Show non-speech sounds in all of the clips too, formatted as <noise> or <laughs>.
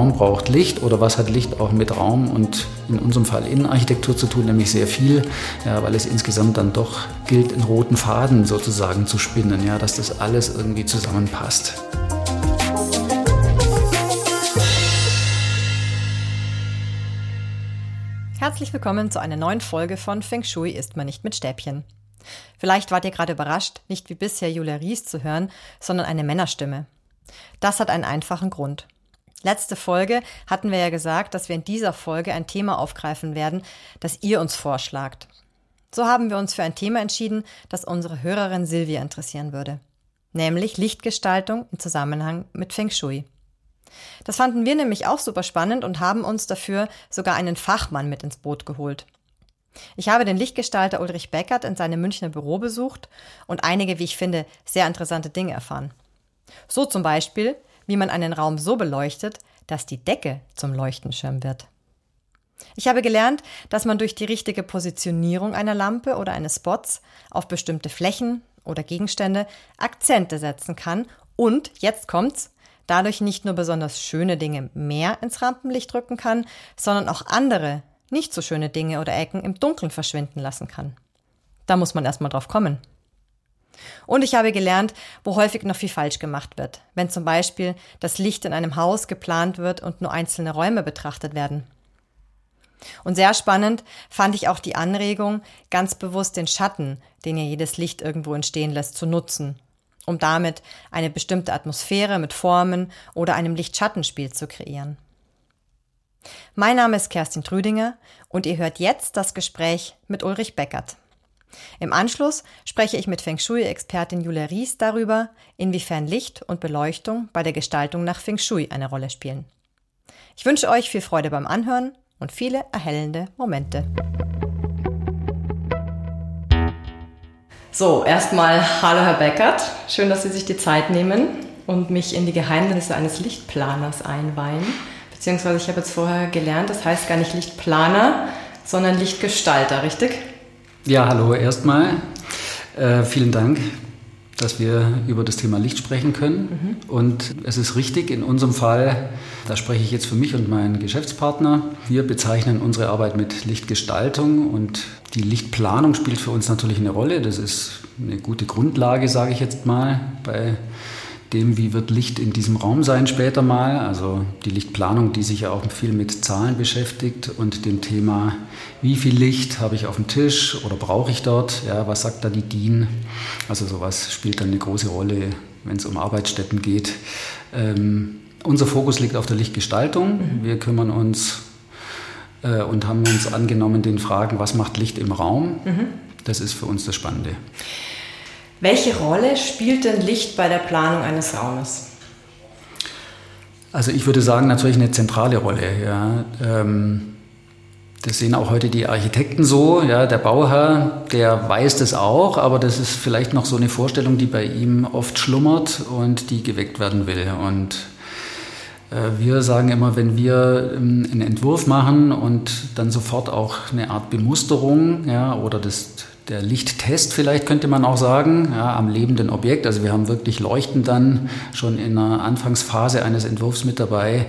Raum braucht Licht oder was hat Licht auch mit Raum und in unserem Fall Innenarchitektur zu tun, nämlich sehr viel, ja, weil es insgesamt dann doch gilt, einen roten Faden sozusagen zu spinnen, ja, dass das alles irgendwie zusammenpasst. Herzlich willkommen zu einer neuen Folge von Feng Shui isst man nicht mit Stäbchen. Vielleicht wart ihr gerade überrascht, nicht wie bisher Julia Ries zu hören, sondern eine Männerstimme. Das hat einen einfachen Grund. Letzte Folge hatten wir ja gesagt, dass wir in dieser Folge ein Thema aufgreifen werden, das ihr uns vorschlagt. So haben wir uns für ein Thema entschieden, das unsere Hörerin Silvia interessieren würde. Nämlich Lichtgestaltung im Zusammenhang mit Feng Shui. Das fanden wir nämlich auch super spannend und haben uns dafür sogar einen Fachmann mit ins Boot geholt. Ich habe den Lichtgestalter Ulrich Beckert in seinem Münchner Büro besucht und einige, wie ich finde, sehr interessante Dinge erfahren. So zum Beispiel, wie man einen Raum so beleuchtet, dass die Decke zum Leuchtenschirm wird. Ich habe gelernt, dass man durch die richtige Positionierung einer Lampe oder eines Spots auf bestimmte Flächen oder Gegenstände Akzente setzen kann und, jetzt kommt's, dadurch nicht nur besonders schöne Dinge mehr ins Rampenlicht rücken kann, sondern auch andere, nicht so schöne Dinge oder Ecken im Dunkeln verschwinden lassen kann. Da muss man erstmal drauf kommen. Und ich habe gelernt, wo häufig noch viel falsch gemacht wird, wenn zum Beispiel das Licht in einem Haus geplant wird und nur einzelne Räume betrachtet werden. Und sehr spannend fand ich auch die Anregung, ganz bewusst den Schatten, den ja jedes Licht irgendwo entstehen lässt, zu nutzen um damit eine bestimmte Atmosphäre mit Formen oder einem Lichtschattenspiel zu kreieren. Mein Name ist Kerstin Trüdinger und ihr hört jetzt das Gespräch mit Ulrich Beckert. Im Anschluss spreche ich mit Feng Shui-Expertin Julia Ries darüber, inwiefern Licht und Beleuchtung bei der Gestaltung nach Feng Shui eine Rolle spielen. Ich wünsche euch viel Freude beim Anhören und viele erhellende Momente. So, erstmal hallo Herr Beckert. Schön, dass Sie sich die Zeit nehmen und mich in die Geheimnisse eines Lichtplaners einweihen. Beziehungsweise ich habe jetzt vorher gelernt, das heißt gar nicht Lichtplaner, sondern Lichtgestalter, richtig? Ja, hallo erstmal. Äh, vielen Dank, dass wir über das Thema Licht sprechen können. Mhm. Und es ist richtig, in unserem Fall, da spreche ich jetzt für mich und meinen Geschäftspartner, wir bezeichnen unsere Arbeit mit Lichtgestaltung und die Lichtplanung spielt für uns natürlich eine Rolle. Das ist eine gute Grundlage, sage ich jetzt mal, bei dem, wie wird Licht in diesem Raum sein später mal. Also die Lichtplanung, die sich ja auch viel mit Zahlen beschäftigt und dem Thema, wie viel Licht habe ich auf dem Tisch oder brauche ich dort? Ja, was sagt da die DIN? Also sowas spielt dann eine große Rolle, wenn es um Arbeitsstätten geht. Ähm, unser Fokus liegt auf der Lichtgestaltung. Mhm. Wir kümmern uns äh, und haben uns angenommen den Fragen, was macht Licht im Raum? Mhm. Das ist für uns das Spannende. Welche Rolle spielt denn Licht bei der Planung eines Raumes? Also ich würde sagen, natürlich eine zentrale Rolle. Ja. Ähm, das sehen auch heute die Architekten so. Ja, der Bauherr, der weiß das auch, aber das ist vielleicht noch so eine Vorstellung, die bei ihm oft schlummert und die geweckt werden will. Und äh, wir sagen immer, wenn wir ähm, einen Entwurf machen und dann sofort auch eine Art Bemusterung ja, oder das, der Lichttest vielleicht könnte man auch sagen, ja, am lebenden Objekt. Also wir haben wirklich Leuchten dann schon in der Anfangsphase eines Entwurfs mit dabei.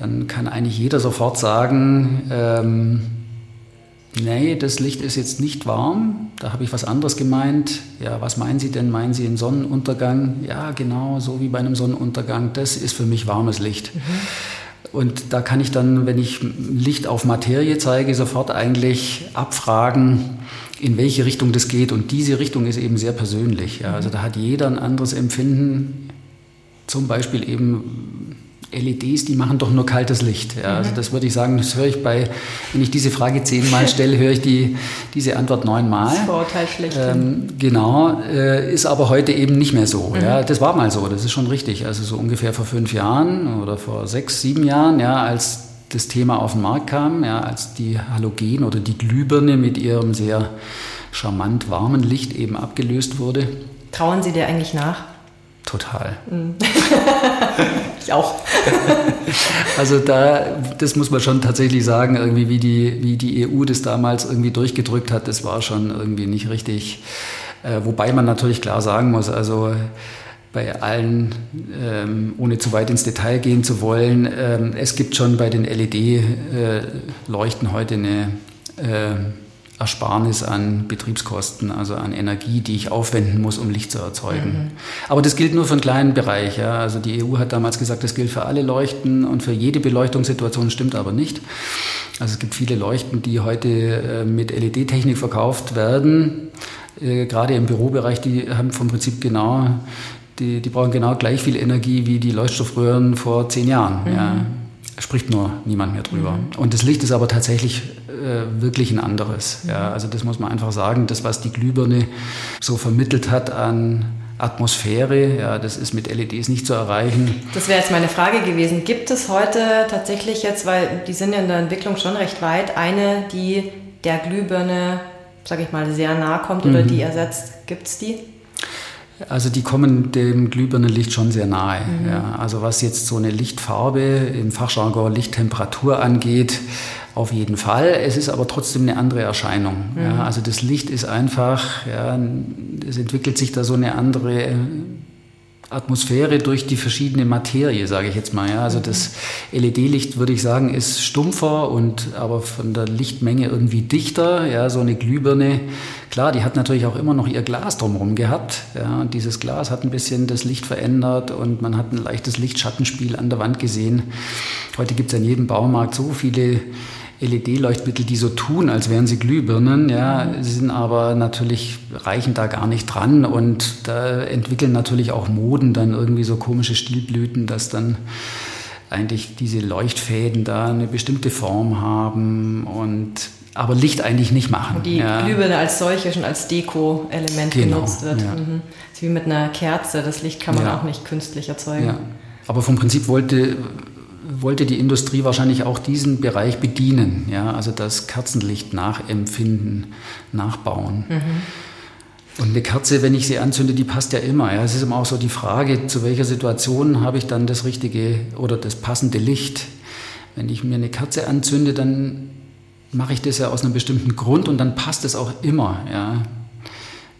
Dann kann eigentlich jeder sofort sagen, ähm, nee, das Licht ist jetzt nicht warm, da habe ich was anderes gemeint. Ja, was meinen Sie denn? Meinen Sie einen Sonnenuntergang? Ja, genau, so wie bei einem Sonnenuntergang. Das ist für mich warmes Licht. Mhm. Und da kann ich dann, wenn ich Licht auf Materie zeige, sofort eigentlich abfragen, in welche Richtung das geht. Und diese Richtung ist eben sehr persönlich. Ja. Also da hat jeder ein anderes Empfinden. Zum Beispiel eben LEDs, die machen doch nur kaltes Licht. Ja, also das würde ich sagen, das höre ich bei, wenn ich diese Frage zehnmal stelle, höre ich die, diese Antwort neunmal. Das Vorurteil schlecht. Ähm, genau, äh, ist aber heute eben nicht mehr so. Mhm. Ja, das war mal so, das ist schon richtig. Also so ungefähr vor fünf Jahren oder vor sechs, sieben Jahren, ja, als das Thema auf den Markt kam, ja, als die Halogen oder die Glühbirne mit ihrem sehr charmant warmen Licht eben abgelöst wurde. Trauen Sie dir eigentlich nach? Total. Mhm. <laughs> ich auch. <laughs> also da, das muss man schon tatsächlich sagen, irgendwie wie die, wie die EU das damals irgendwie durchgedrückt hat, das war schon irgendwie nicht richtig. Äh, wobei man natürlich klar sagen muss, also bei allen, ähm, ohne zu weit ins Detail gehen zu wollen, ähm, es gibt schon bei den LED-Leuchten äh, heute eine äh, Ersparnis an Betriebskosten, also an Energie, die ich aufwenden muss, um Licht zu erzeugen. Mhm. Aber das gilt nur für einen kleinen Bereich. Ja. Also die EU hat damals gesagt, das gilt für alle Leuchten und für jede Beleuchtungssituation, stimmt aber nicht. Also es gibt viele Leuchten, die heute äh, mit LED-Technik verkauft werden. Äh, gerade im Bürobereich, die haben vom Prinzip genau die, die brauchen genau gleich viel Energie wie die Leuchtstoffröhren vor zehn Jahren. Mhm. Ja. Spricht nur niemand mehr drüber. Mhm. Und das Licht ist aber tatsächlich äh, wirklich ein anderes. Mhm. Ja. Also das muss man einfach sagen. Das, was die Glühbirne so vermittelt hat an Atmosphäre, ja, das ist mit LEDs nicht zu erreichen. Das wäre jetzt meine Frage gewesen. Gibt es heute tatsächlich jetzt, weil die sind ja in der Entwicklung schon recht weit, eine, die der Glühbirne, sage ich mal, sehr nahe kommt oder mhm. die ersetzt? Gibt es die? Also die kommen dem Glühbirnenlicht schon sehr nahe. Mhm. Ja. Also was jetzt so eine Lichtfarbe im Fachjargon Lichttemperatur angeht, auf jeden Fall. Es ist aber trotzdem eine andere Erscheinung. Mhm. Ja. Also das Licht ist einfach, ja, es entwickelt sich da so eine andere Atmosphäre durch die verschiedene Materie, sage ich jetzt mal. Ja. Also das LED-Licht, würde ich sagen, ist stumpfer und aber von der Lichtmenge irgendwie dichter. Ja, so eine Glühbirne, klar, die hat natürlich auch immer noch ihr Glas drumherum gehabt. Ja, und dieses Glas hat ein bisschen das Licht verändert und man hat ein leichtes Lichtschattenspiel an der Wand gesehen. Heute gibt es in jedem Baumarkt so viele LED-Leuchtmittel, die so tun, als wären sie Glühbirnen, ja, sie sind aber natürlich, reichen da gar nicht dran und da entwickeln natürlich auch Moden dann irgendwie so komische Stilblüten, dass dann eigentlich diese Leuchtfäden da eine bestimmte Form haben und aber Licht eigentlich nicht machen. Und die ja. Glühbirne als solche schon als Deko-Element genau, genutzt wird. Ja. Mhm. Wie mit einer Kerze, das Licht kann man ja. auch nicht künstlich erzeugen. Aber vom Prinzip wollte wollte die Industrie wahrscheinlich auch diesen Bereich bedienen, ja, also das Kerzenlicht nachempfinden, nachbauen. Mhm. Und eine Kerze, wenn ich sie anzünde, die passt ja immer. Ja. Es ist immer auch so die Frage, zu welcher Situation habe ich dann das richtige oder das passende Licht. Wenn ich mir eine Kerze anzünde, dann mache ich das ja aus einem bestimmten Grund und dann passt es auch immer. Ja.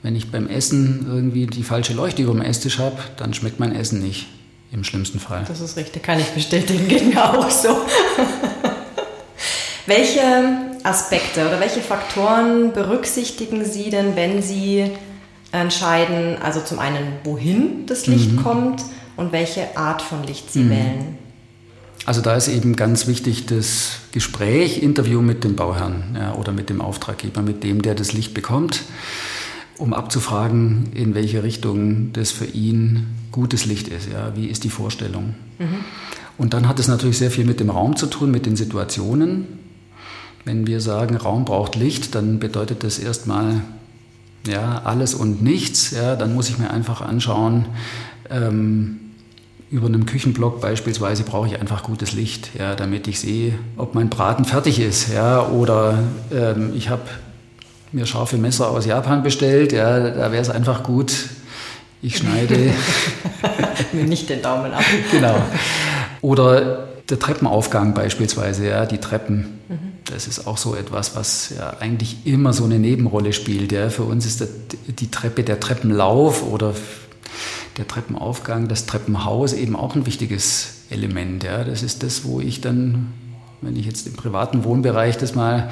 Wenn ich beim Essen irgendwie die falsche Leuchte über dem Esstisch habe, dann schmeckt mein Essen nicht. Im schlimmsten Fall. Das ist richtig, kann ich bestätigen, <laughs> geht mir auch so. welche Aspekte oder welche Faktoren berücksichtigen Sie denn, wenn Sie entscheiden, also zum einen, wohin das Licht mhm. kommt und welche Art von Licht Sie mhm. wählen? Also da ist eben ganz wichtig das Gespräch, Interview mit dem Bauherrn ja, oder mit dem Auftraggeber, mit dem, der das Licht bekommt um abzufragen, in welche Richtung das für ihn gutes Licht ist. Ja, wie ist die Vorstellung? Mhm. Und dann hat es natürlich sehr viel mit dem Raum zu tun, mit den Situationen. Wenn wir sagen, Raum braucht Licht, dann bedeutet das erstmal ja, alles und nichts. Ja, dann muss ich mir einfach anschauen, ähm, über einem Küchenblock beispielsweise brauche ich einfach gutes Licht, ja, damit ich sehe, ob mein Braten fertig ist. Ja, oder ähm, ich habe mir scharfe Messer aus Japan bestellt. Ja, da wäre es einfach gut, ich schneide. <laughs> mir nicht den Daumen ab. <laughs> genau. Oder der Treppenaufgang beispielsweise, ja, die Treppen. Mhm. Das ist auch so etwas, was ja eigentlich immer so eine Nebenrolle spielt. Ja. Für uns ist das, die Treppe, der Treppenlauf oder der Treppenaufgang, das Treppenhaus eben auch ein wichtiges Element. Ja. Das ist das, wo ich dann, wenn ich jetzt im privaten Wohnbereich das mal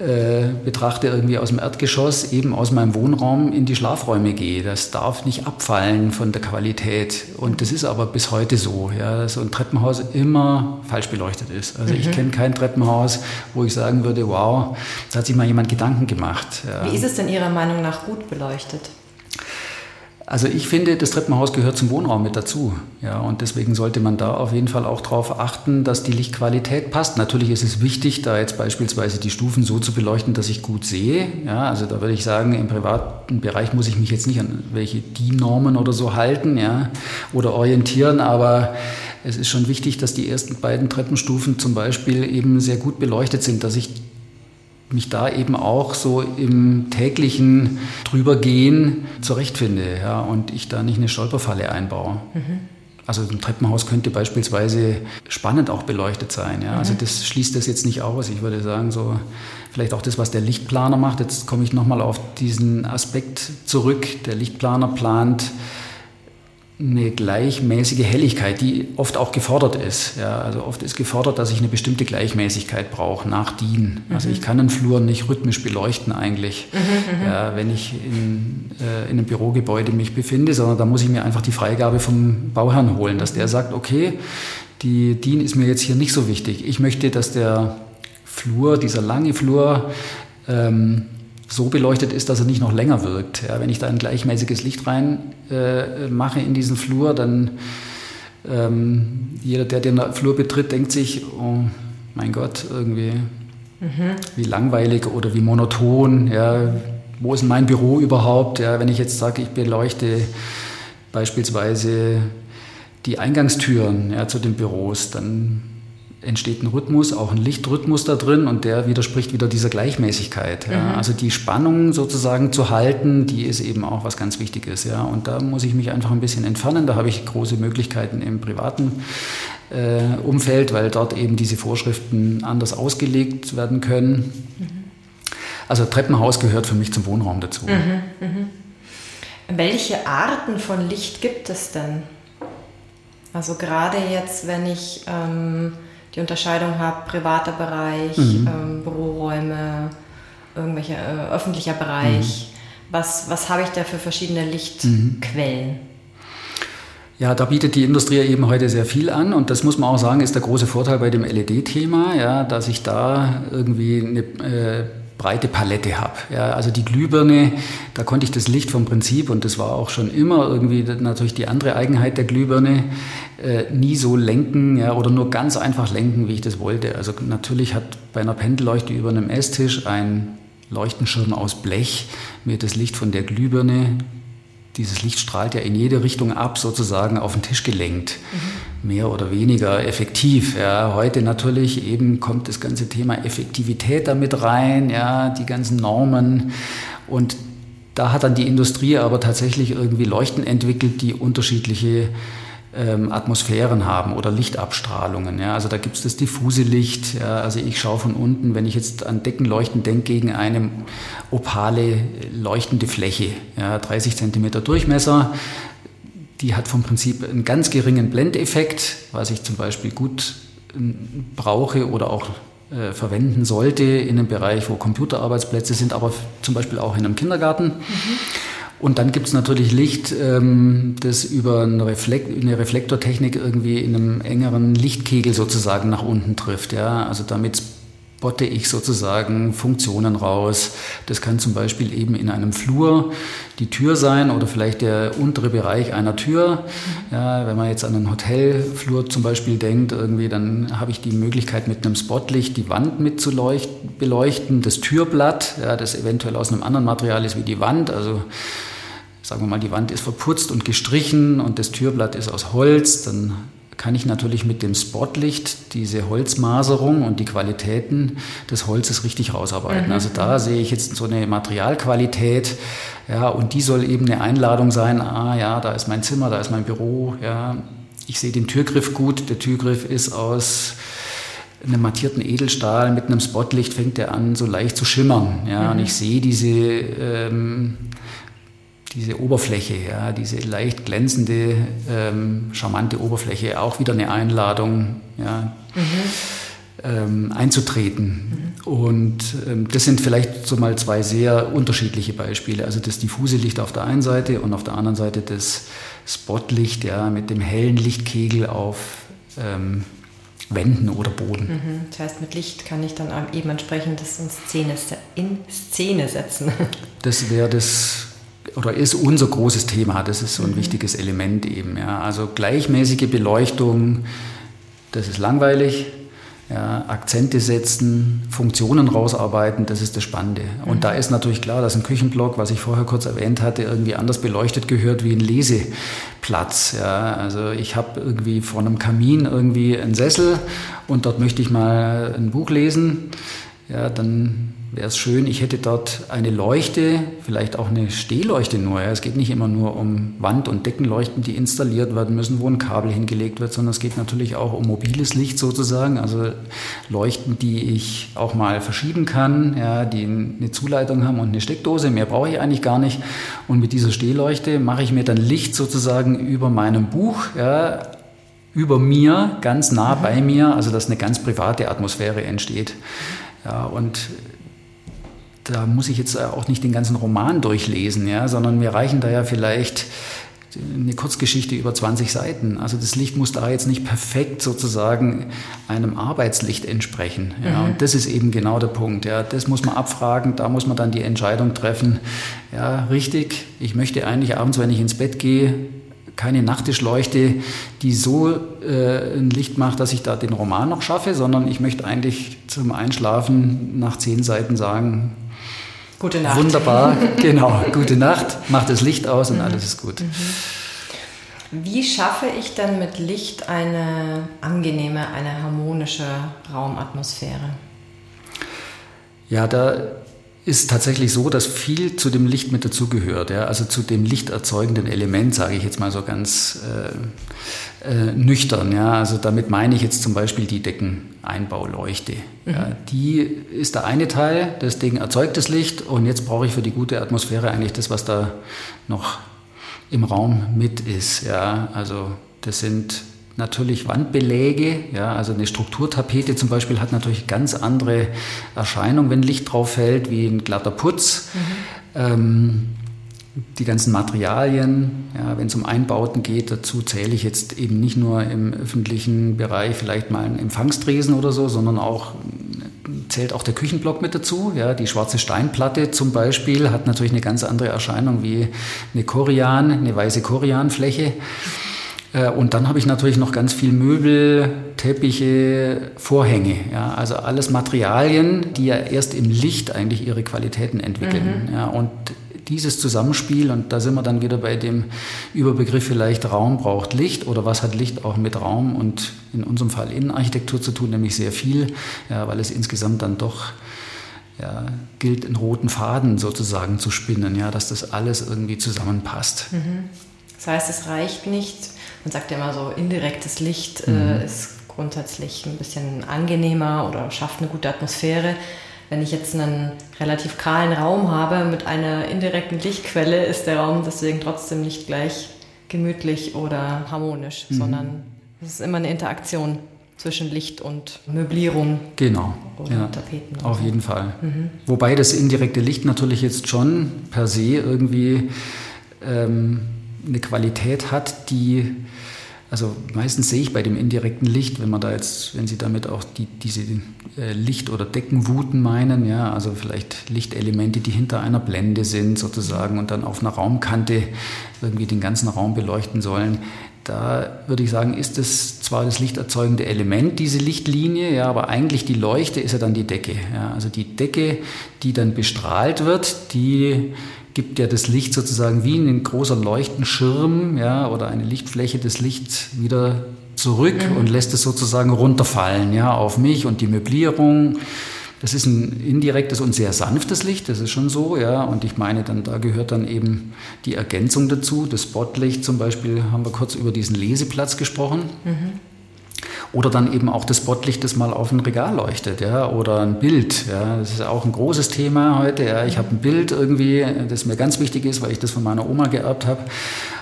äh, betrachte, irgendwie aus dem Erdgeschoss, eben aus meinem Wohnraum in die Schlafräume gehe. Das darf nicht abfallen von der Qualität. Und das ist aber bis heute so, ja, dass so ein Treppenhaus immer falsch beleuchtet ist. Also mhm. ich kenne kein Treppenhaus, wo ich sagen würde, wow, da hat sich mal jemand Gedanken gemacht. Ja. Wie ist es denn Ihrer Meinung nach gut beleuchtet? Also ich finde, das Treppenhaus gehört zum Wohnraum mit dazu. Ja, und deswegen sollte man da auf jeden Fall auch darauf achten, dass die Lichtqualität passt. Natürlich ist es wichtig, da jetzt beispielsweise die Stufen so zu beleuchten, dass ich gut sehe. Ja, also da würde ich sagen, im privaten Bereich muss ich mich jetzt nicht an welche DIN-Normen oder so halten, ja, oder orientieren, aber es ist schon wichtig, dass die ersten beiden Treppenstufen zum Beispiel eben sehr gut beleuchtet sind, dass ich mich da eben auch so im täglichen drübergehen zurechtfinde ja, und ich da nicht eine Stolperfalle einbaue. Mhm. Also ein Treppenhaus könnte beispielsweise spannend auch beleuchtet sein. Ja. Also mhm. das schließt das jetzt nicht aus. Ich würde sagen, so vielleicht auch das, was der Lichtplaner macht. Jetzt komme ich nochmal auf diesen Aspekt zurück. Der Lichtplaner plant eine gleichmäßige Helligkeit, die oft auch gefordert ist. Ja, also oft ist gefordert, dass ich eine bestimmte Gleichmäßigkeit brauche nach DIN. Also ich kann einen Flur nicht rhythmisch beleuchten eigentlich, mhm, ja, wenn ich in, äh, in einem Bürogebäude mich befinde, sondern da muss ich mir einfach die Freigabe vom Bauherrn holen, dass der sagt, okay, die DIN ist mir jetzt hier nicht so wichtig. Ich möchte, dass der Flur, dieser lange Flur, ähm, so beleuchtet ist, dass er nicht noch länger wirkt. Ja, wenn ich da ein gleichmäßiges Licht rein äh, mache in diesen Flur, dann ähm, jeder, der den Flur betritt, denkt sich, oh mein Gott, irgendwie mhm. wie langweilig oder wie monoton. Ja, wo ist mein Büro überhaupt? Ja, wenn ich jetzt sage, ich beleuchte beispielsweise die Eingangstüren ja, zu den Büros, dann entsteht ein Rhythmus, auch ein Lichtrhythmus da drin und der widerspricht wieder dieser Gleichmäßigkeit. Ja. Mhm. Also die Spannung sozusagen zu halten, die ist eben auch was ganz Wichtiges. Ja. Und da muss ich mich einfach ein bisschen entfernen. Da habe ich große Möglichkeiten im privaten äh, Umfeld, weil dort eben diese Vorschriften anders ausgelegt werden können. Mhm. Also Treppenhaus gehört für mich zum Wohnraum dazu. Mhm, mhm. Welche Arten von Licht gibt es denn? Also gerade jetzt, wenn ich ähm, die Unterscheidung habe, privater Bereich, mhm. ähm, Büroräume, irgendwelcher äh, öffentlicher Bereich. Mhm. Was, was habe ich da für verschiedene Lichtquellen? Mhm. Ja, da bietet die Industrie eben heute sehr viel an und das muss man auch sagen, ist der große Vorteil bei dem LED-Thema, ja, dass ich da irgendwie eine äh, breite Palette habe. Ja, also die Glühbirne, da konnte ich das Licht vom Prinzip, und das war auch schon immer irgendwie natürlich die andere Eigenheit der Glühbirne, äh, nie so lenken ja, oder nur ganz einfach lenken, wie ich das wollte. Also natürlich hat bei einer Pendelleuchte über einem Esstisch ein Leuchtenschirm aus Blech mir das Licht von der Glühbirne dieses Licht strahlt ja in jede Richtung ab, sozusagen auf den Tisch gelenkt. Mhm. Mehr oder weniger effektiv. Ja. Heute natürlich eben kommt das ganze Thema Effektivität damit rein, ja, die ganzen Normen. Und da hat dann die Industrie aber tatsächlich irgendwie Leuchten entwickelt, die unterschiedliche ähm, Atmosphären haben oder Lichtabstrahlungen. Ja. Also da gibt es das diffuse Licht. Ja. Also ich schaue von unten, wenn ich jetzt an Deckenleuchten denke, gegen eine opale leuchtende Fläche, ja, 30 Zentimeter Durchmesser. Die hat vom Prinzip einen ganz geringen Blendeffekt, was ich zum Beispiel gut ähm, brauche oder auch äh, verwenden sollte in einem Bereich, wo Computerarbeitsplätze sind, aber zum Beispiel auch in einem Kindergarten. Mhm. Und dann gibt es natürlich Licht, ähm, das über eine, Reflekt eine, Reflektortechnik irgendwie in einem engeren Lichtkegel sozusagen nach unten trifft. Ja? Also damit botte ich sozusagen Funktionen raus. Das kann zum Beispiel eben in einem Flur die Tür sein oder vielleicht der untere Bereich einer Tür. Ja, wenn man jetzt an einen Hotelflur zum Beispiel denkt, irgendwie, dann habe ich die Möglichkeit mit einem Spotlicht die Wand mit zu beleuchten, das Türblatt, ja, das eventuell aus einem anderen Material ist wie die Wand. Also sagen wir mal, die Wand ist verputzt und gestrichen und das Türblatt ist aus Holz, dann kann ich natürlich mit dem Spotlicht diese Holzmaserung und die Qualitäten des Holzes richtig rausarbeiten. Mhm. Also da sehe ich jetzt so eine Materialqualität, ja, und die soll eben eine Einladung sein, ah ja, da ist mein Zimmer, da ist mein Büro, ja, ich sehe den Türgriff gut, der Türgriff ist aus einem mattierten Edelstahl, mit einem Spotlicht fängt der an, so leicht zu schimmern, ja, mhm. und ich sehe diese ähm, diese Oberfläche, ja, diese leicht glänzende, ähm, charmante Oberfläche, auch wieder eine Einladung, ja, mhm. ähm, einzutreten. Mhm. Und ähm, das sind vielleicht so mal zwei sehr unterschiedliche Beispiele. Also das diffuse Licht auf der einen Seite und auf der anderen Seite das Spotlicht, ja, mit dem hellen Lichtkegel auf ähm, Wänden oder Boden. Mhm. Das heißt, mit Licht kann ich dann eben entsprechend das in Szene, in Szene setzen. Das wäre das oder ist unser großes Thema. Das ist so ein mhm. wichtiges Element eben. Ja. Also gleichmäßige Beleuchtung, das ist langweilig. Ja, Akzente setzen, Funktionen rausarbeiten, das ist das Spannende. Und mhm. da ist natürlich klar, dass ein Küchenblock, was ich vorher kurz erwähnt hatte, irgendwie anders beleuchtet gehört wie ein Leseplatz. Ja, also ich habe irgendwie vor einem Kamin irgendwie einen Sessel und dort möchte ich mal ein Buch lesen. Ja, dann wäre es schön, ich hätte dort eine Leuchte, vielleicht auch eine Stehleuchte nur. Ja. Es geht nicht immer nur um Wand- und Deckenleuchten, die installiert werden müssen, wo ein Kabel hingelegt wird, sondern es geht natürlich auch um mobiles Licht sozusagen, also Leuchten, die ich auch mal verschieben kann, ja, die eine Zuleitung haben und eine Steckdose. Mehr brauche ich eigentlich gar nicht. Und mit dieser Stehleuchte mache ich mir dann Licht sozusagen über meinem Buch, ja, über mir, ganz nah bei mir, also dass eine ganz private Atmosphäre entsteht. Ja, und da muss ich jetzt auch nicht den ganzen Roman durchlesen, ja, sondern mir reichen da ja vielleicht eine Kurzgeschichte über 20 Seiten. Also das Licht muss da jetzt nicht perfekt sozusagen einem Arbeitslicht entsprechen. Ja, mhm. Und das ist eben genau der Punkt. Ja, das muss man abfragen, da muss man dann die Entscheidung treffen. Ja, richtig, ich möchte eigentlich abends, wenn ich ins Bett gehe, keine Nachttischleuchte, die so äh, ein Licht macht, dass ich da den Roman noch schaffe, sondern ich möchte eigentlich zum Einschlafen nach zehn Seiten sagen, Gute Nacht. Wunderbar, genau. Gute Nacht, mach das Licht aus und alles ist gut. Mhm. Wie schaffe ich denn mit Licht eine angenehme, eine harmonische Raumatmosphäre? Ja, da ist tatsächlich so, dass viel zu dem Licht mit dazugehört. Ja? Also zu dem lichterzeugenden Element, sage ich jetzt mal so ganz äh, äh, nüchtern. Ja? Also damit meine ich jetzt zum Beispiel die Deckeneinbauleuchte. Mhm. Ja? Die ist der eine Teil, das Ding erzeugt das Licht und jetzt brauche ich für die gute Atmosphäre eigentlich das, was da noch im Raum mit ist. Ja? Also das sind natürlich Wandbeläge. Ja, also eine Strukturtapete zum Beispiel hat natürlich ganz andere Erscheinung, wenn Licht drauf fällt, wie ein glatter Putz. Mhm. Ähm, die ganzen Materialien, ja, wenn es um Einbauten geht, dazu zähle ich jetzt eben nicht nur im öffentlichen Bereich vielleicht mal einen Empfangstresen oder so, sondern auch zählt auch der Küchenblock mit dazu. Ja, die schwarze Steinplatte zum Beispiel hat natürlich eine ganz andere Erscheinung wie eine Korian, eine weiße Korianfläche. Äh, und dann habe ich natürlich noch ganz viel Möbel, Teppiche, Vorhänge. Ja, also alles Materialien, die ja erst im Licht eigentlich ihre Qualitäten entwickeln. Mhm. Ja, und dieses Zusammenspiel, und da sind wir dann wieder bei dem Überbegriff vielleicht Raum braucht Licht oder was hat Licht auch mit Raum und in unserem Fall Innenarchitektur zu tun, nämlich sehr viel, ja, weil es insgesamt dann doch ja, gilt, einen roten Faden sozusagen zu spinnen, ja, dass das alles irgendwie zusammenpasst. Mhm. Das heißt, es reicht nicht, man sagt ja immer so, indirektes Licht äh, mhm. ist grundsätzlich ein bisschen angenehmer oder schafft eine gute Atmosphäre. Wenn ich jetzt einen relativ kahlen Raum habe mit einer indirekten Lichtquelle, ist der Raum deswegen trotzdem nicht gleich gemütlich oder harmonisch, mhm. sondern es ist immer eine Interaktion zwischen Licht und Möblierung. Genau. Oder ja, Tapeten. Auf so. jeden Fall. Mhm. Wobei das indirekte Licht natürlich jetzt schon per se irgendwie ähm, eine Qualität hat, die, also meistens sehe ich bei dem indirekten Licht, wenn man da jetzt, wenn Sie damit auch die, diese äh, Licht- oder Deckenwuten meinen, ja, also vielleicht Lichtelemente, die hinter einer Blende sind sozusagen und dann auf einer Raumkante irgendwie den ganzen Raum beleuchten sollen, da würde ich sagen, ist es zwar das lichterzeugende Element, diese Lichtlinie, ja, aber eigentlich die Leuchte ist ja dann die Decke. Ja. Also die Decke, die dann bestrahlt wird, die gibt ja das Licht sozusagen wie ein großer Leuchtenschirm ja, oder eine Lichtfläche das Licht wieder zurück mhm. und lässt es sozusagen runterfallen ja, auf mich und die Möblierung. Das ist ein indirektes und sehr sanftes Licht, das ist schon so, ja. Und ich meine, dann da gehört dann eben die Ergänzung dazu. Das Spotlicht zum Beispiel haben wir kurz über diesen Leseplatz gesprochen. Mhm. Oder dann eben auch das Spotlicht, das mal auf ein Regal leuchtet, ja, oder ein Bild. Ja. Das ist auch ein großes Thema heute. Ja. Ich habe ein Bild irgendwie, das mir ganz wichtig ist, weil ich das von meiner Oma geerbt habe.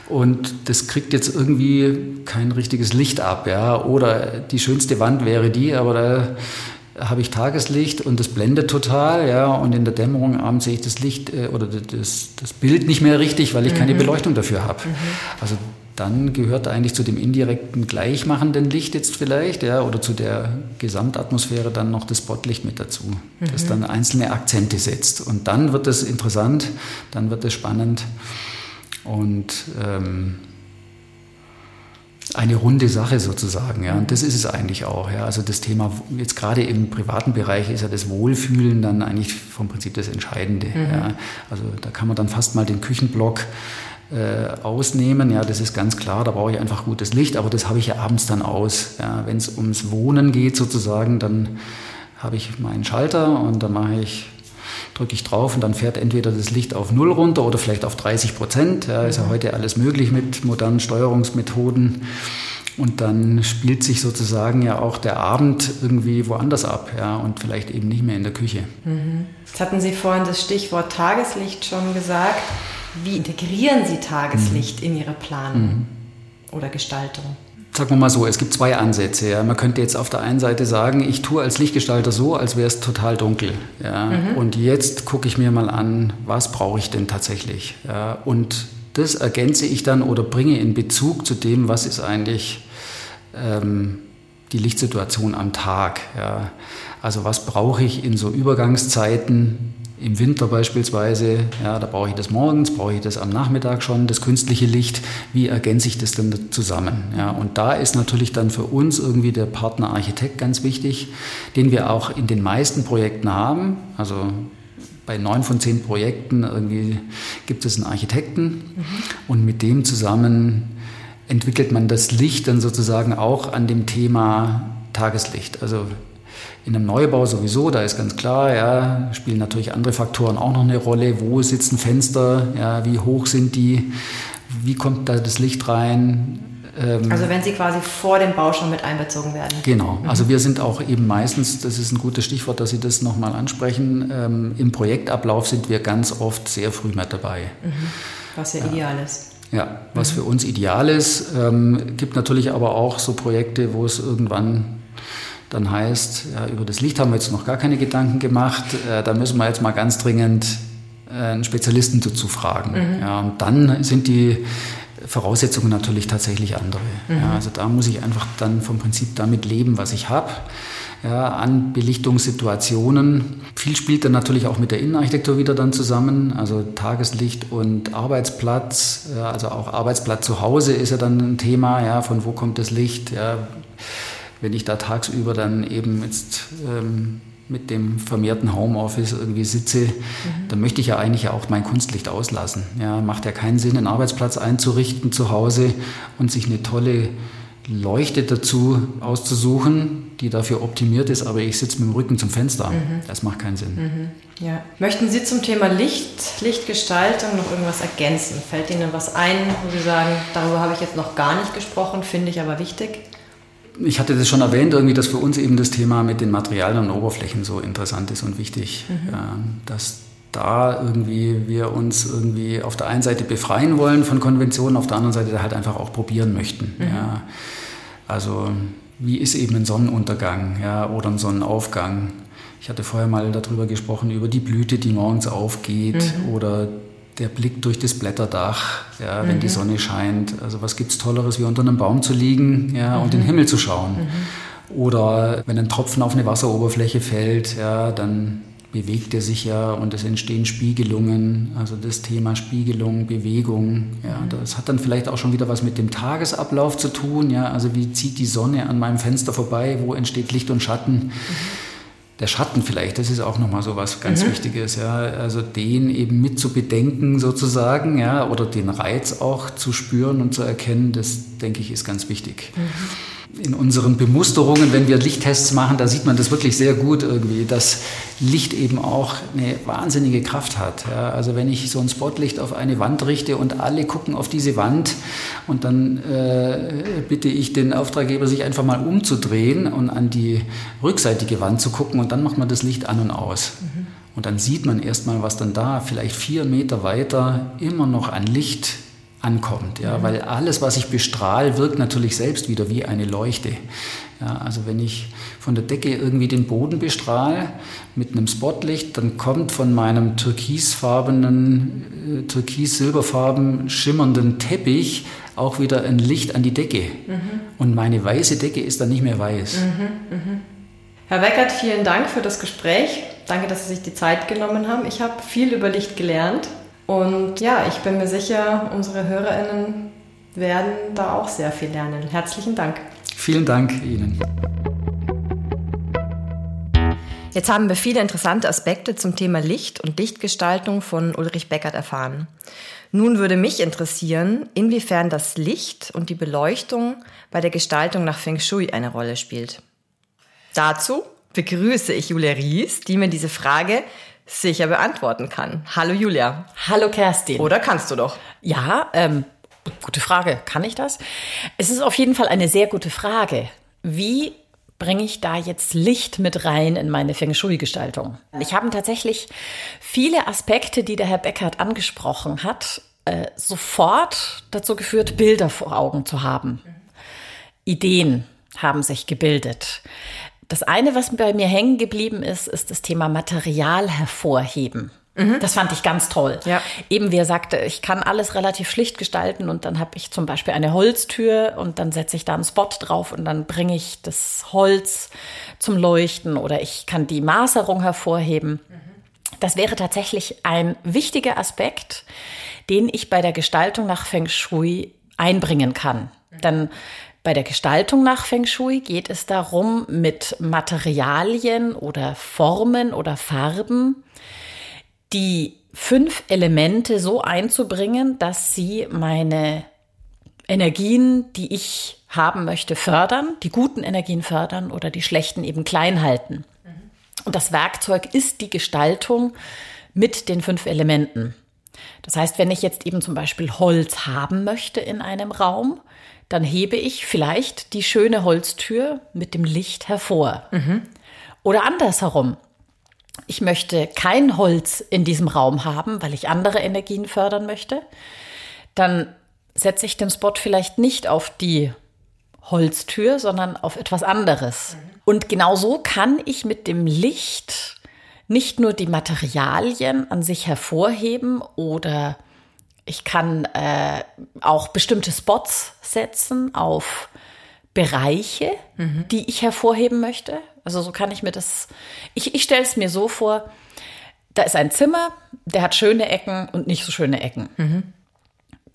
Und das kriegt jetzt irgendwie kein richtiges Licht ab, ja. Oder die schönste Wand wäre die, aber da habe ich Tageslicht und das blendet total, ja, und in der Dämmerung abends sehe ich das Licht äh, oder das, das Bild nicht mehr richtig, weil ich mhm. keine Beleuchtung dafür habe. Mhm. Also dann gehört eigentlich zu dem indirekten gleichmachenden Licht jetzt vielleicht, ja, oder zu der Gesamtatmosphäre dann noch das Spotlicht mit dazu, mhm. das dann einzelne Akzente setzt. Und dann wird es interessant, dann wird es spannend und ähm, eine runde Sache sozusagen. Ja. Und das ist es eigentlich auch. Ja. Also das Thema, jetzt gerade im privaten Bereich ist ja das Wohlfühlen dann eigentlich vom Prinzip das Entscheidende. Mhm. Ja. Also da kann man dann fast mal den Küchenblock äh, ausnehmen. Ja, das ist ganz klar, da brauche ich einfach gutes Licht, aber das habe ich ja abends dann aus. Ja, Wenn es ums Wohnen geht sozusagen, dann habe ich meinen Schalter und dann mache ich drücke ich drauf und dann fährt entweder das Licht auf Null runter oder vielleicht auf 30 Prozent. Ja, ist ja heute alles möglich mit modernen Steuerungsmethoden. Und dann spielt sich sozusagen ja auch der Abend irgendwie woanders ab, ja, und vielleicht eben nicht mehr in der Küche. Mhm. Jetzt hatten Sie vorhin das Stichwort Tageslicht schon gesagt. Wie integrieren Sie Tageslicht mhm. in Ihre Planung mhm. oder Gestaltung? Sagen wir mal so, es gibt zwei Ansätze. Ja. Man könnte jetzt auf der einen Seite sagen, ich tue als Lichtgestalter so, als wäre es total dunkel. Ja. Mhm. Und jetzt gucke ich mir mal an, was brauche ich denn tatsächlich. Ja. Und das ergänze ich dann oder bringe in Bezug zu dem, was ist eigentlich ähm, die Lichtsituation am Tag. Ja. Also was brauche ich in so Übergangszeiten, im Winter beispielsweise, ja, da brauche ich das morgens, brauche ich das am Nachmittag schon, das künstliche Licht. Wie ergänze ich das denn zusammen? Ja, und da ist natürlich dann für uns irgendwie der Partner Architekt ganz wichtig, den wir auch in den meisten Projekten haben. Also bei neun von zehn Projekten irgendwie gibt es einen Architekten mhm. und mit dem zusammen entwickelt man das Licht dann sozusagen auch an dem Thema Tageslicht. Also in einem Neubau sowieso, da ist ganz klar, ja, spielen natürlich andere Faktoren auch noch eine Rolle. Wo sitzen Fenster? Ja, wie hoch sind die? Wie kommt da das Licht rein? Ähm, also wenn sie quasi vor dem Bau schon mit einbezogen werden. Genau. Mhm. Also wir sind auch eben meistens, das ist ein gutes Stichwort, dass Sie das nochmal ansprechen, ähm, im Projektablauf sind wir ganz oft sehr früh mit dabei. Mhm. Was ja, ja, ideal ist. Ja, was mhm. für uns ideal ist. Ähm, gibt natürlich aber auch so Projekte, wo es irgendwann dann heißt, ja, über das Licht haben wir jetzt noch gar keine Gedanken gemacht, äh, da müssen wir jetzt mal ganz dringend äh, einen Spezialisten dazu fragen. Mhm. Ja, und dann sind die Voraussetzungen natürlich tatsächlich andere. Mhm. Ja, also da muss ich einfach dann vom Prinzip damit leben, was ich habe. Ja, an Belichtungssituationen. Viel spielt dann natürlich auch mit der Innenarchitektur wieder dann zusammen. Also Tageslicht und Arbeitsplatz, ja, also auch Arbeitsplatz zu Hause ist ja dann ein Thema. Ja, von wo kommt das Licht? Ja, wenn ich da tagsüber dann eben jetzt ähm, mit dem vermehrten Homeoffice irgendwie sitze, mhm. dann möchte ich ja eigentlich auch mein Kunstlicht auslassen. Ja, macht ja keinen Sinn, einen Arbeitsplatz einzurichten zu Hause und sich eine tolle Leuchte dazu auszusuchen, die dafür optimiert ist, aber ich sitze mit dem Rücken zum Fenster. Mhm. Das macht keinen Sinn. Mhm. Ja. Möchten Sie zum Thema Licht, Lichtgestaltung noch irgendwas ergänzen? Fällt Ihnen was ein, wo Sie sagen, darüber habe ich jetzt noch gar nicht gesprochen, finde ich aber wichtig? Ich hatte das schon erwähnt, irgendwie, dass für uns eben das Thema mit den Materialien und Oberflächen so interessant ist und wichtig, mhm. ja, dass da irgendwie wir uns irgendwie auf der einen Seite befreien wollen von Konventionen, auf der anderen Seite halt einfach auch probieren möchten. Mhm. Ja. Also wie ist eben ein Sonnenuntergang ja, oder ein Sonnenaufgang? Ich hatte vorher mal darüber gesprochen, über die Blüte, die morgens aufgeht mhm. oder der Blick durch das Blätterdach, ja, mhm. wenn die mhm. Sonne scheint. Also was gibt es Tolleres, wie unter einem Baum zu liegen ja, mhm. und den mhm. Himmel zu schauen. Mhm. Oder wenn ein Tropfen auf eine Wasseroberfläche fällt, ja, dann bewegt er sich ja und es entstehen Spiegelungen. Also das Thema Spiegelung, Bewegung, ja, mhm. das hat dann vielleicht auch schon wieder was mit dem Tagesablauf zu tun. Ja, also wie zieht die Sonne an meinem Fenster vorbei, wo entsteht Licht und Schatten der Schatten vielleicht, das ist auch nochmal so was ganz mhm. Wichtiges, ja. Also den eben mit zu bedenken sozusagen, ja, oder den Reiz auch zu spüren und zu erkennen, das denke ich ist ganz wichtig. Mhm in unseren Bemusterungen, wenn wir Lichttests machen, da sieht man das wirklich sehr gut irgendwie, dass Licht eben auch eine wahnsinnige Kraft hat. Ja, also wenn ich so ein Spotlicht auf eine Wand richte und alle gucken auf diese Wand und dann äh, bitte ich den Auftraggeber, sich einfach mal umzudrehen und an die rückseitige Wand zu gucken und dann macht man das Licht an und aus. Mhm. Und dann sieht man erstmal, was dann da vielleicht vier Meter weiter immer noch an Licht ankommt. Ja, mhm. Weil alles, was ich bestrahle, wirkt natürlich selbst wieder wie eine Leuchte. Ja, also wenn ich von der Decke irgendwie den Boden bestrahle mit einem Spotlicht, dann kommt von meinem türkisfarbenen, äh, türkis-silberfarben schimmernden Teppich auch wieder ein Licht an die Decke. Mhm. Und meine weiße Decke ist dann nicht mehr weiß. Mhm, mh. Herr Weckert, vielen Dank für das Gespräch. Danke, dass Sie sich die Zeit genommen haben. Ich habe viel über Licht gelernt. Und ja, ich bin mir sicher, unsere HörerInnen werden da auch sehr viel lernen. Herzlichen Dank. Vielen Dank Ihnen. Jetzt haben wir viele interessante Aspekte zum Thema Licht und Lichtgestaltung von Ulrich Beckert erfahren. Nun würde mich interessieren, inwiefern das Licht und die Beleuchtung bei der Gestaltung nach Feng Shui eine Rolle spielt. Dazu begrüße ich Julia Ries, die mir diese Frage sicher beantworten kann. Hallo Julia. Hallo Kerstin. Oder kannst du doch? Ja, ähm, gute Frage. Kann ich das? Es ist auf jeden Fall eine sehr gute Frage. Wie bringe ich da jetzt Licht mit rein in meine Feng Shui-Gestaltung? Ich habe tatsächlich viele Aspekte, die der Herr Beckert angesprochen hat, äh, sofort dazu geführt, Bilder vor Augen zu haben. Ideen haben sich gebildet. Das eine, was bei mir hängen geblieben ist, ist das Thema Material hervorheben. Mhm. Das fand ich ganz toll. Ja. Eben, wie er sagte, ich kann alles relativ schlicht gestalten und dann habe ich zum Beispiel eine Holztür und dann setze ich da einen Spot drauf und dann bringe ich das Holz zum Leuchten oder ich kann die Maserung hervorheben. Mhm. Das wäre tatsächlich ein wichtiger Aspekt, den ich bei der Gestaltung nach Feng Shui einbringen kann. Mhm. Dann bei der Gestaltung nach Feng Shui geht es darum, mit Materialien oder Formen oder Farben die fünf Elemente so einzubringen, dass sie meine Energien, die ich haben möchte, fördern, die guten Energien fördern oder die schlechten eben klein halten. Und das Werkzeug ist die Gestaltung mit den fünf Elementen. Das heißt, wenn ich jetzt eben zum Beispiel Holz haben möchte in einem Raum, dann hebe ich vielleicht die schöne Holztür mit dem Licht hervor. Mhm. Oder andersherum. Ich möchte kein Holz in diesem Raum haben, weil ich andere Energien fördern möchte. Dann setze ich den Spot vielleicht nicht auf die Holztür, sondern auf etwas anderes. Mhm. Und genau so kann ich mit dem Licht nicht nur die Materialien an sich hervorheben oder ich kann äh, auch bestimmte Spots setzen auf Bereiche, mhm. die ich hervorheben möchte. Also so kann ich mir das, ich, ich stelle es mir so vor, da ist ein Zimmer, der hat schöne Ecken und nicht so schöne Ecken. Mhm.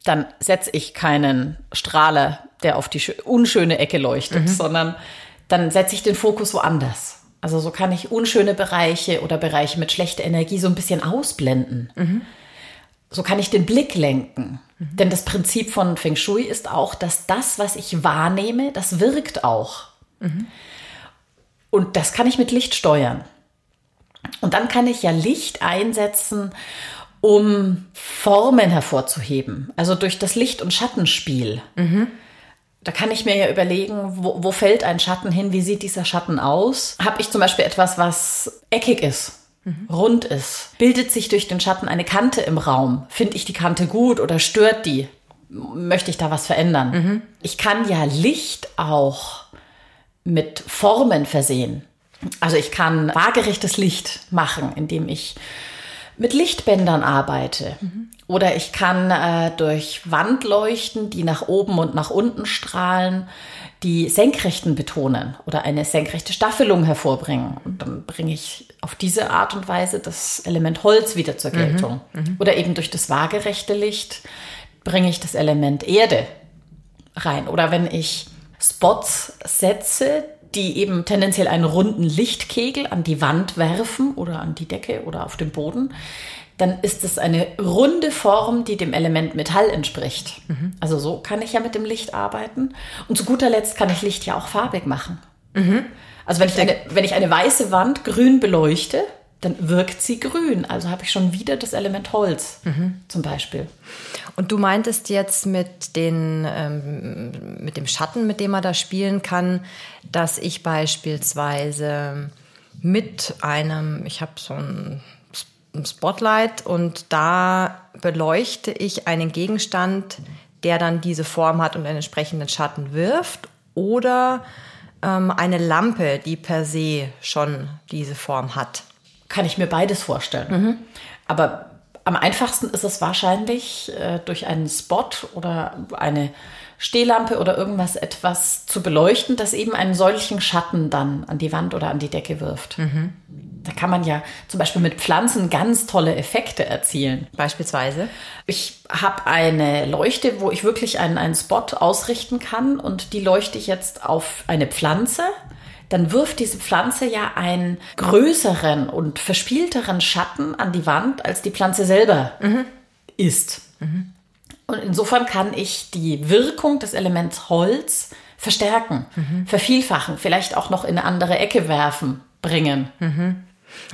Dann setze ich keinen Strahler, der auf die unschöne Ecke leuchtet, mhm. sondern dann setze ich den Fokus woanders. Also so kann ich unschöne Bereiche oder Bereiche mit schlechter Energie so ein bisschen ausblenden. Mhm so kann ich den Blick lenken. Mhm. Denn das Prinzip von Feng Shui ist auch, dass das, was ich wahrnehme, das wirkt auch. Mhm. Und das kann ich mit Licht steuern. Und dann kann ich ja Licht einsetzen, um Formen hervorzuheben. Also durch das Licht- und Schattenspiel. Mhm. Da kann ich mir ja überlegen, wo, wo fällt ein Schatten hin, wie sieht dieser Schatten aus? Habe ich zum Beispiel etwas, was eckig ist? Mhm. rund ist. Bildet sich durch den Schatten eine Kante im Raum? Finde ich die Kante gut oder stört die? Möchte ich da was verändern? Mhm. Ich kann ja Licht auch mit Formen versehen. Also ich kann waagerechtes Licht machen, indem ich mit Lichtbändern arbeite. Mhm. Oder ich kann äh, durch Wandleuchten, die nach oben und nach unten strahlen, die Senkrechten betonen oder eine senkrechte Staffelung hervorbringen. Und dann bringe ich auf diese Art und Weise das Element Holz wieder zur mhm, Geltung. Mhm, oder eben durch das waagerechte Licht bringe ich das Element Erde rein. Oder wenn ich Spots setze, die eben tendenziell einen runden Lichtkegel an die Wand werfen oder an die Decke oder auf den Boden, dann ist es eine runde Form, die dem Element Metall entspricht. Mhm. Also so kann ich ja mit dem Licht arbeiten. Und zu guter Letzt kann ich Licht ja auch farbig machen. Mhm. Also wenn ich, eine, wenn ich eine weiße Wand grün beleuchte, dann wirkt sie grün. Also habe ich schon wieder das Element Holz mhm. zum Beispiel. Und du meintest jetzt mit, den, ähm, mit dem Schatten, mit dem man da spielen kann, dass ich beispielsweise mit einem, ich habe so ein Spotlight und da beleuchte ich einen Gegenstand, der dann diese Form hat und einen entsprechenden Schatten wirft oder ähm, eine Lampe, die per se schon diese Form hat. Kann ich mir beides vorstellen. Mhm. Aber am einfachsten ist es wahrscheinlich äh, durch einen Spot oder eine Stehlampe oder irgendwas etwas zu beleuchten, das eben einen solchen Schatten dann an die Wand oder an die Decke wirft. Mhm. Da kann man ja zum Beispiel mit Pflanzen ganz tolle Effekte erzielen. Beispielsweise? Ich habe eine Leuchte, wo ich wirklich einen, einen Spot ausrichten kann und die leuchte ich jetzt auf eine Pflanze. Dann wirft diese Pflanze ja einen größeren und verspielteren Schatten an die Wand, als die Pflanze selber mhm. ist. Mhm. Und insofern kann ich die Wirkung des Elements Holz verstärken, mhm. vervielfachen, vielleicht auch noch in eine andere Ecke werfen, bringen. Mhm.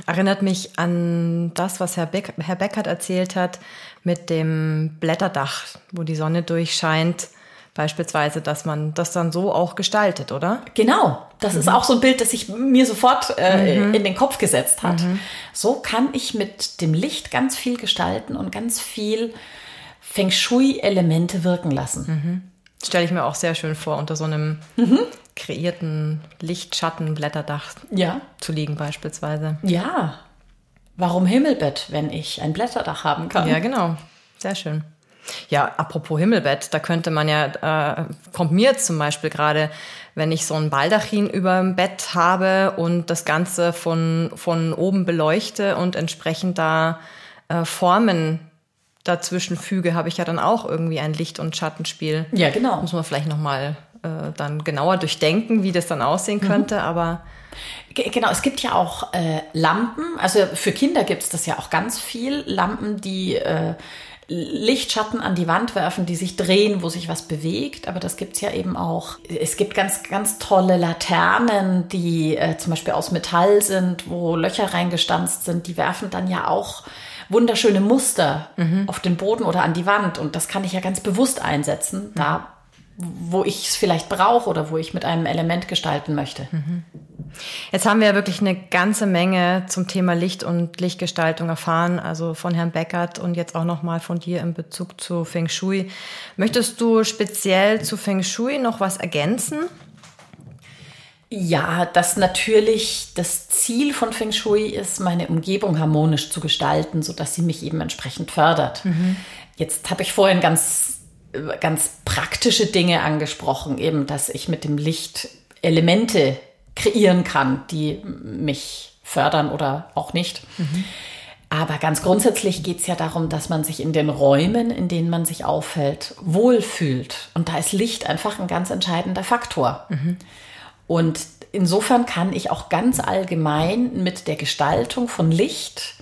Erinnert mich an das, was Herr, Beck, Herr Beckert erzählt hat mit dem Blätterdach, wo die Sonne durchscheint. Beispielsweise, dass man das dann so auch gestaltet, oder? Genau. Das mhm. ist auch so ein Bild, das sich mir sofort äh, mhm. in den Kopf gesetzt hat. Mhm. So kann ich mit dem Licht ganz viel gestalten und ganz viel Feng Shui-Elemente wirken lassen. Stelle ich mir auch sehr schön vor, unter so einem mhm. kreierten Lichtschattenblätterdach ja. zu liegen beispielsweise. Ja. Warum Himmelbett, wenn ich ein Blätterdach haben kann? Ja, genau. Sehr schön. Ja, apropos Himmelbett, da könnte man ja, äh, kommt mir zum Beispiel gerade, wenn ich so ein Baldachin über dem Bett habe und das Ganze von, von oben beleuchte und entsprechend da äh, Formen dazwischen füge, habe ich ja dann auch irgendwie ein Licht- und Schattenspiel. Ja, genau. Muss man vielleicht nochmal äh, dann genauer durchdenken, wie das dann aussehen mhm. könnte, mhm. aber Genau, es gibt ja auch äh, Lampen, also für Kinder gibt es das ja auch ganz viel, Lampen, die äh, Lichtschatten an die Wand werfen, die sich drehen, wo sich was bewegt. Aber das gibt's ja eben auch. Es gibt ganz, ganz tolle Laternen, die äh, zum Beispiel aus Metall sind, wo Löcher reingestanzt sind. Die werfen dann ja auch wunderschöne Muster mhm. auf den Boden oder an die Wand. Und das kann ich ja ganz bewusst einsetzen, mhm. da wo ich es vielleicht brauche oder wo ich mit einem Element gestalten möchte. Jetzt haben wir ja wirklich eine ganze Menge zum Thema Licht und Lichtgestaltung erfahren, also von Herrn Beckert und jetzt auch nochmal von dir in Bezug zu Feng Shui. Möchtest du speziell zu Feng Shui noch was ergänzen? Ja, dass natürlich das Ziel von Feng Shui ist, meine Umgebung harmonisch zu gestalten, sodass sie mich eben entsprechend fördert. Mhm. Jetzt habe ich vorhin ganz ganz praktische Dinge angesprochen, eben, dass ich mit dem Licht Elemente kreieren kann, die mich fördern oder auch nicht. Mhm. Aber ganz grundsätzlich geht es ja darum, dass man sich in den Räumen, in denen man sich aufhält, wohlfühlt. Und da ist Licht einfach ein ganz entscheidender Faktor. Mhm. Und insofern kann ich auch ganz allgemein mit der Gestaltung von Licht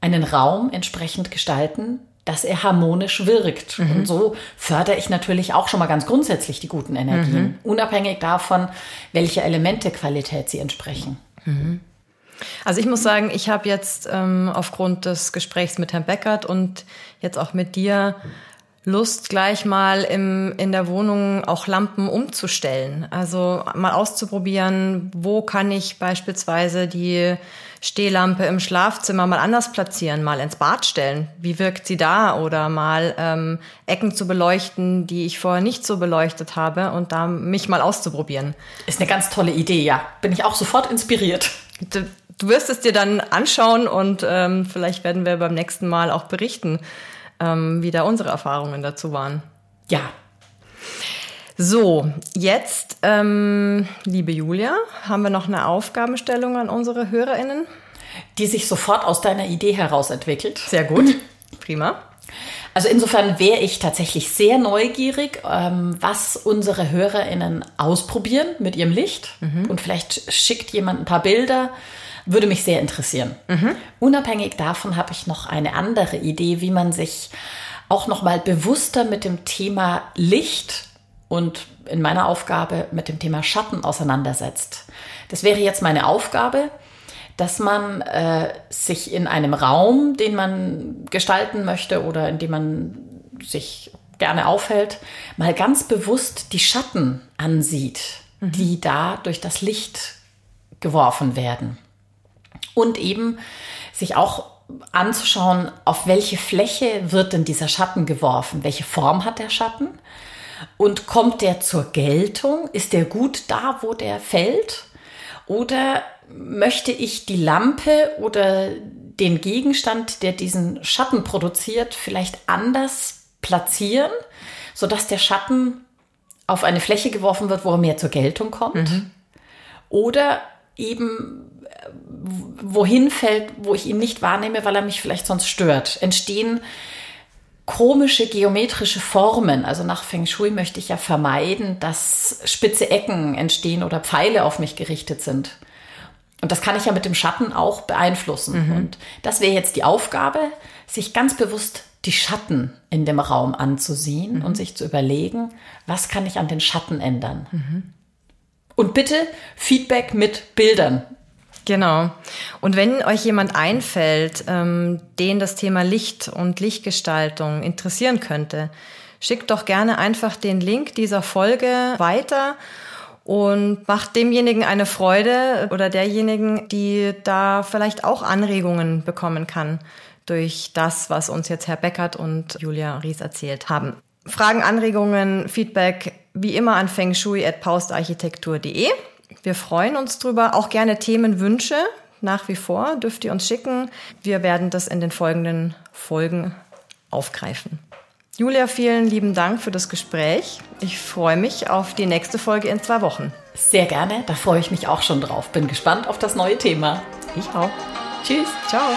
einen Raum entsprechend gestalten, dass er harmonisch wirkt. Mhm. Und so fördere ich natürlich auch schon mal ganz grundsätzlich die guten Energien, mhm. unabhängig davon, welche Elementequalität sie entsprechen. Mhm. Also ich muss sagen, ich habe jetzt ähm, aufgrund des Gesprächs mit Herrn Beckert und jetzt auch mit dir Lust, gleich mal im, in der Wohnung auch Lampen umzustellen. Also mal auszuprobieren, wo kann ich beispielsweise die Stehlampe im Schlafzimmer mal anders platzieren, mal ins Bad stellen. Wie wirkt sie da? Oder mal ähm, Ecken zu beleuchten, die ich vorher nicht so beleuchtet habe und da mich mal auszuprobieren. Ist eine ganz tolle Idee, ja. Bin ich auch sofort inspiriert. Du, du wirst es dir dann anschauen und ähm, vielleicht werden wir beim nächsten Mal auch berichten ähm, wie da unsere Erfahrungen dazu waren. Ja. So, jetzt, ähm, liebe Julia, haben wir noch eine Aufgabenstellung an unsere HörerInnen? Die sich sofort aus deiner Idee heraus entwickelt. Sehr gut. Prima. Also insofern wäre ich tatsächlich sehr neugierig, ähm, was unsere HörerInnen ausprobieren mit ihrem Licht. Mhm. Und vielleicht schickt jemand ein paar Bilder würde mich sehr interessieren. Mhm. Unabhängig davon habe ich noch eine andere Idee, wie man sich auch noch mal bewusster mit dem Thema Licht und in meiner Aufgabe mit dem Thema Schatten auseinandersetzt. Das wäre jetzt meine Aufgabe, dass man äh, sich in einem Raum, den man gestalten möchte oder in dem man sich gerne aufhält, mal ganz bewusst die Schatten ansieht, mhm. die da durch das Licht geworfen werden und eben sich auch anzuschauen, auf welche Fläche wird denn dieser Schatten geworfen, welche Form hat der Schatten und kommt der zur Geltung, ist der gut da, wo der fällt oder möchte ich die Lampe oder den Gegenstand, der diesen Schatten produziert, vielleicht anders platzieren, sodass der Schatten auf eine Fläche geworfen wird, wo er mehr zur Geltung kommt. Mhm. Oder eben wohin fällt, wo ich ihn nicht wahrnehme, weil er mich vielleicht sonst stört. Entstehen komische geometrische Formen. Also nach Feng Shui möchte ich ja vermeiden, dass spitze Ecken entstehen oder Pfeile auf mich gerichtet sind. Und das kann ich ja mit dem Schatten auch beeinflussen. Mhm. Und das wäre jetzt die Aufgabe, sich ganz bewusst die Schatten in dem Raum anzusehen mhm. und sich zu überlegen, was kann ich an den Schatten ändern. Mhm. Und bitte Feedback mit Bildern. Genau. Und wenn euch jemand einfällt, ähm, den das Thema Licht und Lichtgestaltung interessieren könnte, schickt doch gerne einfach den Link dieser Folge weiter und macht demjenigen eine Freude oder derjenigen, die da vielleicht auch Anregungen bekommen kann durch das, was uns jetzt Herr Beckert und Julia Ries erzählt haben. Fragen, Anregungen, Feedback wie immer an fengshui@paustarchitektur.de. Wir freuen uns drüber. Auch gerne Themenwünsche nach wie vor dürft ihr uns schicken. Wir werden das in den folgenden Folgen aufgreifen. Julia, vielen lieben Dank für das Gespräch. Ich freue mich auf die nächste Folge in zwei Wochen. Sehr gerne, da freue ich mich auch schon drauf. Bin gespannt auf das neue Thema. Ich auch. Tschüss. Ciao.